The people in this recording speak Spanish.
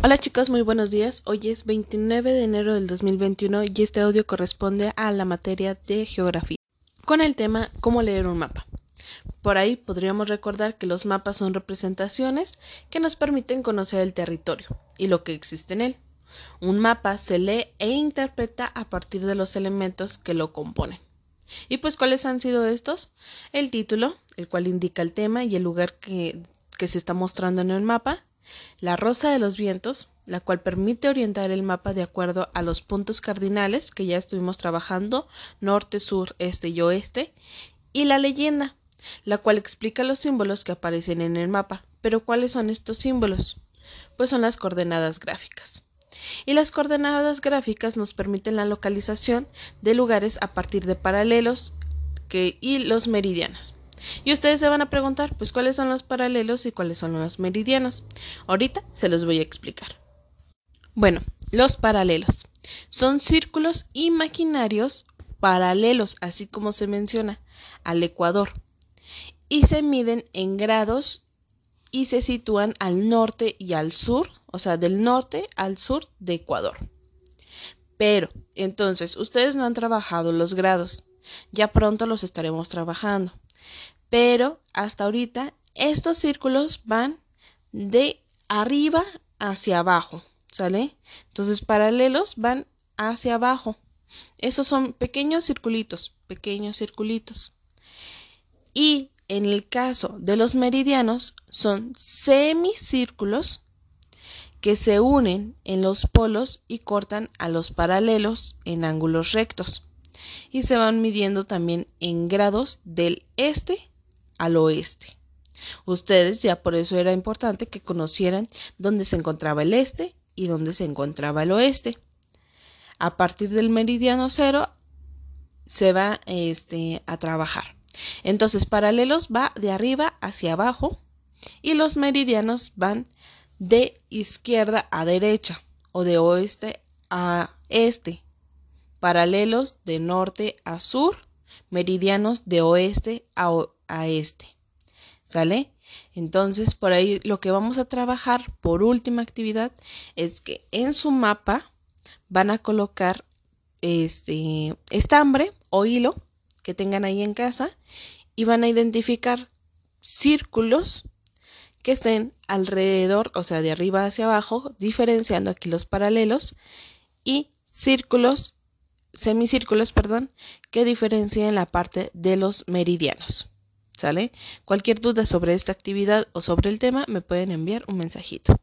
Hola chicos, muy buenos días. Hoy es 29 de enero del 2021 y este audio corresponde a la materia de geografía, con el tema cómo leer un mapa. Por ahí podríamos recordar que los mapas son representaciones que nos permiten conocer el territorio y lo que existe en él. Un mapa se lee e interpreta a partir de los elementos que lo componen. ¿Y pues cuáles han sido estos? El título, el cual indica el tema y el lugar que, que se está mostrando en el mapa, la rosa de los vientos, la cual permite orientar el mapa de acuerdo a los puntos cardinales que ya estuvimos trabajando, norte, sur, este y oeste, y la leyenda, la cual explica los símbolos que aparecen en el mapa. Pero ¿cuáles son estos símbolos? Pues son las coordenadas gráficas. Y las coordenadas gráficas nos permiten la localización de lugares a partir de paralelos y los meridianos. Y ustedes se van a preguntar, pues, cuáles son los paralelos y cuáles son los meridianos. Ahorita se los voy a explicar. Bueno, los paralelos son círculos imaginarios paralelos, así como se menciona, al ecuador, y se miden en grados y se sitúan al norte y al sur, o sea, del norte al sur de Ecuador. Pero, entonces, ustedes no han trabajado los grados, ya pronto los estaremos trabajando pero hasta ahorita estos círculos van de arriba hacia abajo, ¿sale? Entonces paralelos van hacia abajo. Esos son pequeños circulitos, pequeños circulitos. Y en el caso de los meridianos son semicírculos que se unen en los polos y cortan a los paralelos en ángulos rectos. Y se van midiendo también en grados del este al oeste. Ustedes ya por eso era importante que conocieran dónde se encontraba el este y dónde se encontraba el oeste. A partir del meridiano cero se va este, a trabajar. Entonces, paralelos va de arriba hacia abajo y los meridianos van de izquierda a derecha o de oeste a este. Paralelos de norte a sur, meridianos de oeste a, a este. ¿Sale? Entonces, por ahí lo que vamos a trabajar por última actividad es que en su mapa van a colocar este estambre o hilo que tengan ahí en casa y van a identificar círculos que estén alrededor, o sea, de arriba hacia abajo, diferenciando aquí los paralelos y círculos, semicírculos, perdón, que diferencien la parte de los meridianos. ¿Sale? Cualquier duda sobre esta actividad o sobre el tema me pueden enviar un mensajito.